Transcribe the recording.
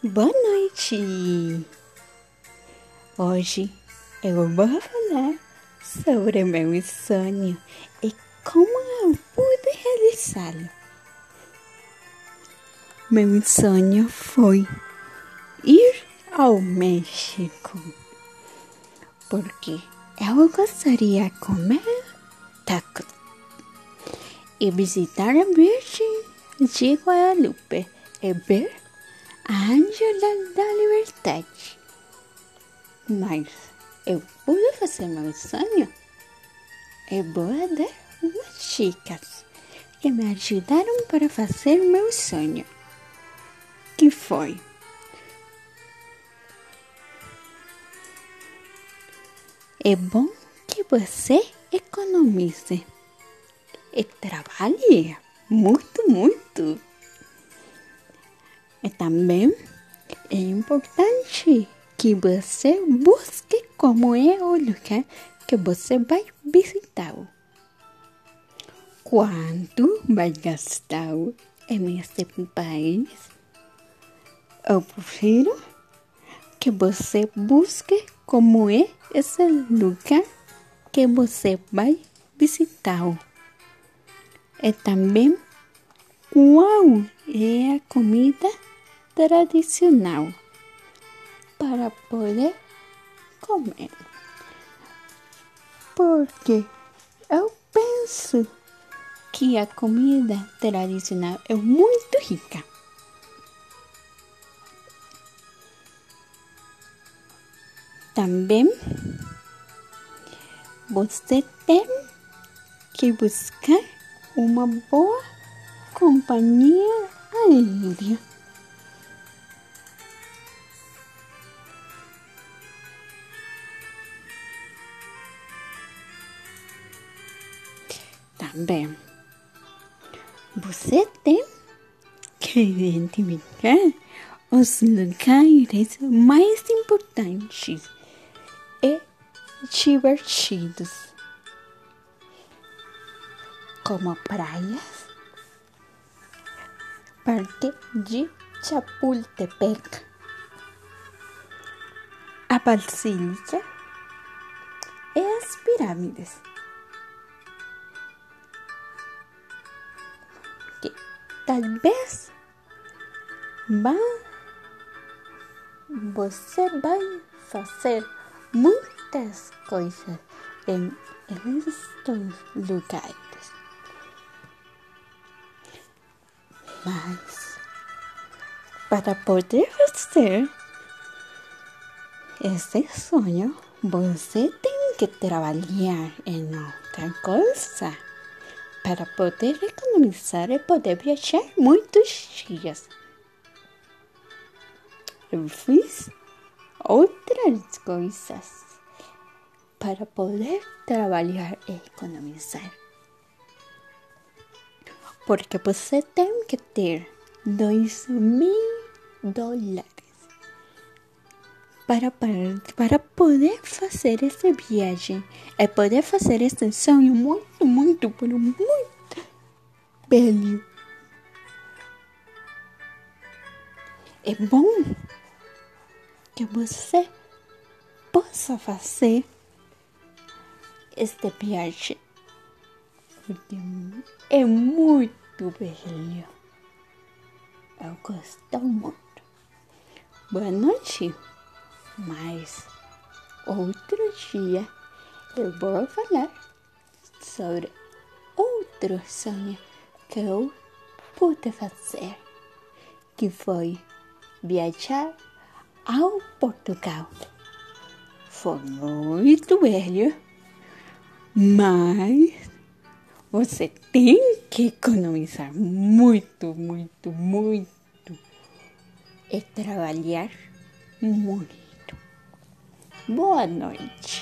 Boa noite! Hoje eu vou falar sobre meu sonho e como eu pude realizá-lo. Meu sonho foi ir ao México, porque eu gostaria de comer tacos e visitar a Virgem de Guadalupe e ver a Ângela da Liberdade. Mas eu pude fazer meu sonho e vou dar umas dicas que me ajudaram para fazer meu sonho. Que foi? É bom que você economize e trabalhe muito, muito. Também é importante que você busque como é o lugar que você vai visitar. Quanto vai gastar em esse país? Eu prefiro que você busque como é esse lugar que você vai visitar. E também qual é a comida tradicional para poder comer. Porque eu penso que a comida tradicional é muito rica. Também você tem que buscar uma boa companhia aérea. Também você tem que identificar os lugares mais importantes e divertidos, como praias, Parque de Chapultepec, a Basílica e as pirâmides. Que talvez vá, você vai fazer muitas coisas em estes lugares. Mas para poder fazer esse sonho, você tem que trabalhar em outra coisa para poder economizar e poder viajar muitos dias. Eu fiz outras coisas para poder trabalhar e economizar. Porque você tem que ter dois mil dólares para, para, para poder fazer essa viagem e poder fazer esse sonho muito, muito, muito belo. É bom que você possa fazer esta viagem porque é muito belo. Eu gosto muito. Boa noite. Mas outro dia eu vou falar sobre outro sonho que eu pude fazer, que foi viajar ao Portugal. Foi muito velho, mas você tem que economizar muito, muito, muito e trabalhar muito. Boa noite.